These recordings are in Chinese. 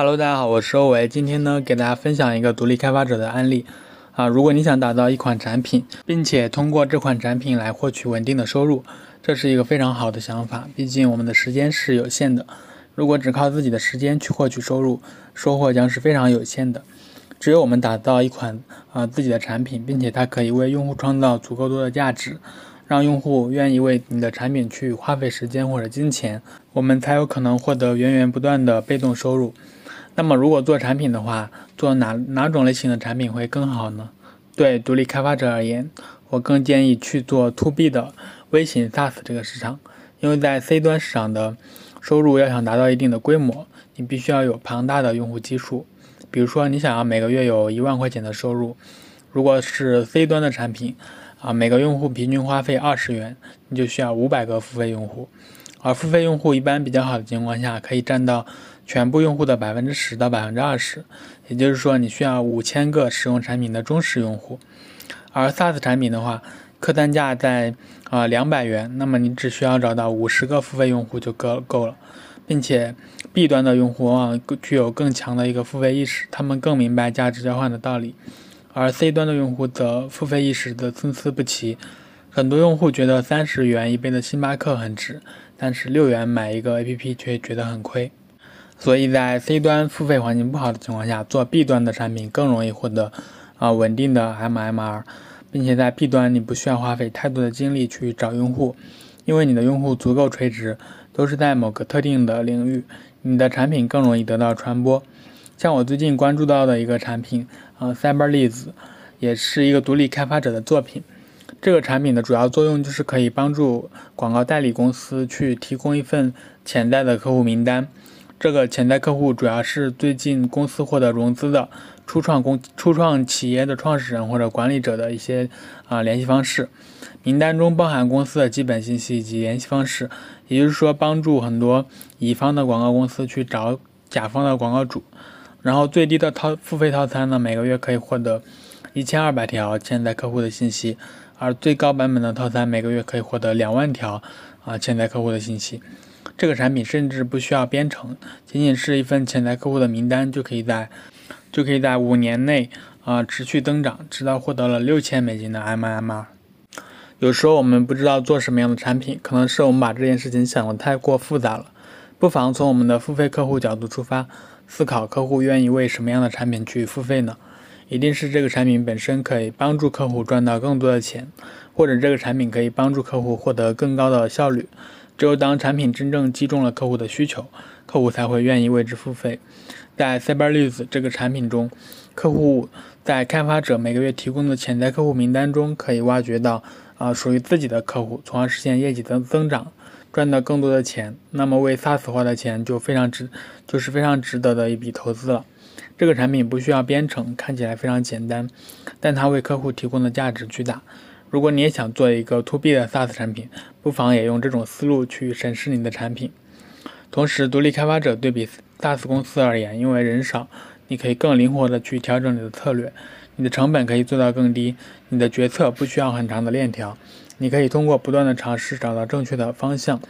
Hello，大家好，我是欧维。今天呢，给大家分享一个独立开发者的案例啊。如果你想打造一款产品，并且通过这款产品来获取稳定的收入，这是一个非常好的想法。毕竟我们的时间是有限的，如果只靠自己的时间去获取收入，收获将是非常有限的。只有我们打造一款啊自己的产品，并且它可以为用户创造足够多的价值。让用户愿意为你的产品去花费时间或者金钱，我们才有可能获得源源不断的被动收入。那么，如果做产品的话，做哪哪种类型的产品会更好呢？对独立开发者而言，我更建议去做 To B 的微型 SaaS 这个市场，因为在 C 端市场的收入要想达到一定的规模，你必须要有庞大的用户基数。比如说，你想要每个月有一万块钱的收入，如果是 C 端的产品。啊，每个用户平均花费二十元，你就需要五百个付费用户，而付费用户一般比较好的情况下，可以占到全部用户的百分之十到百分之二十，也就是说，你需要五千个使用产品的忠实用户。而 SaaS 产品的话，客单价在啊两百元，那么你只需要找到五十个付费用户就够够了，并且 B 端的用户往往具有更强的一个付费意识，他们更明白价值交换的道理。而 C 端的用户的付费意识的参差不齐，很多用户觉得三十元一杯的星巴克很值，但是六元买一个 APP 却觉得很亏。所以在 C 端付费环境不好的情况下，做 B 端的产品更容易获得啊稳定的 MMR，并且在 B 端你不需要花费太多的精力去找用户，因为你的用户足够垂直，都是在某个特定的领域，你的产品更容易得到传播。像我最近关注到的一个产品，啊，Cyberleads，也是一个独立开发者的作品。这个产品的主要作用就是可以帮助广告代理公司去提供一份潜在的客户名单。这个潜在客户主要是最近公司获得融资的初创公初创企业的创始人或者管理者的一些啊联系方式。名单中包含公司的基本信息以及联系方式，也就是说，帮助很多乙方的广告公司去找甲方的广告主。然后最低的套付费套餐呢，每个月可以获得一千二百条潜在客户的信息，而最高版本的套餐每个月可以获得两万条啊潜在客户的信息。这个产品甚至不需要编程，仅仅是一份潜在客户的名单就可以在就可以在五年内啊持续增长，直到获得了六千美金的 MMR。有时候我们不知道做什么样的产品，可能是我们把这件事情想得太过复杂了。不妨从我们的付费客户角度出发，思考客户愿意为什么样的产品去付费呢？一定是这个产品本身可以帮助客户赚到更多的钱，或者这个产品可以帮助客户获得更高的效率。只有当产品真正击中了客户的需求，客户才会愿意为之付费。在 Cyberleads 这个产品中，客户在开发者每个月提供的潜在客户名单中，可以挖掘到啊属于自己的客户，从而实现业绩增增长。赚到更多的钱，那么为 SaaS 花的钱就非常值，就是非常值得的一笔投资了。这个产品不需要编程，看起来非常简单，但它为客户提供的价值巨大。如果你也想做一个 To B 的 SaaS 产品，不妨也用这种思路去审视你的产品。同时，独立开发者对比 SaaS 公司而言，因为人少，你可以更灵活的去调整你的策略，你的成本可以做到更低，你的决策不需要很长的链条。你可以通过不断的尝试找到正确的方向，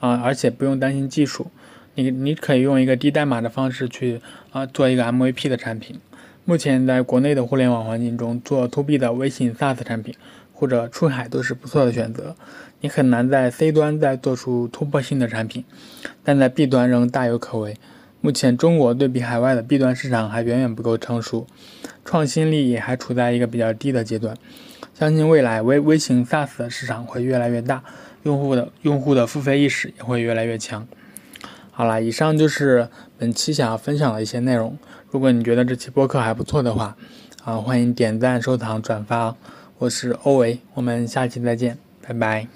啊，而且不用担心技术。你你可以用一个低代码的方式去啊做一个 MVP 的产品。目前在国内的互联网环境中，做 To B 的微信 SaaS 产品或者出海都是不错的选择。你很难在 C 端再做出突破性的产品，但在 B 端仍大有可为。目前中国对比海外的 B 端市场还远远不够成熟，创新力也还处在一个比较低的阶段。相信未来微微型 SaaS 的市场会越来越大，用户的用户的付费意识也会越来越强。好了，以上就是本期想要分享的一些内容。如果你觉得这期播客还不错的话，啊，欢迎点赞、收藏、转发。我是欧维，我们下期再见，拜拜。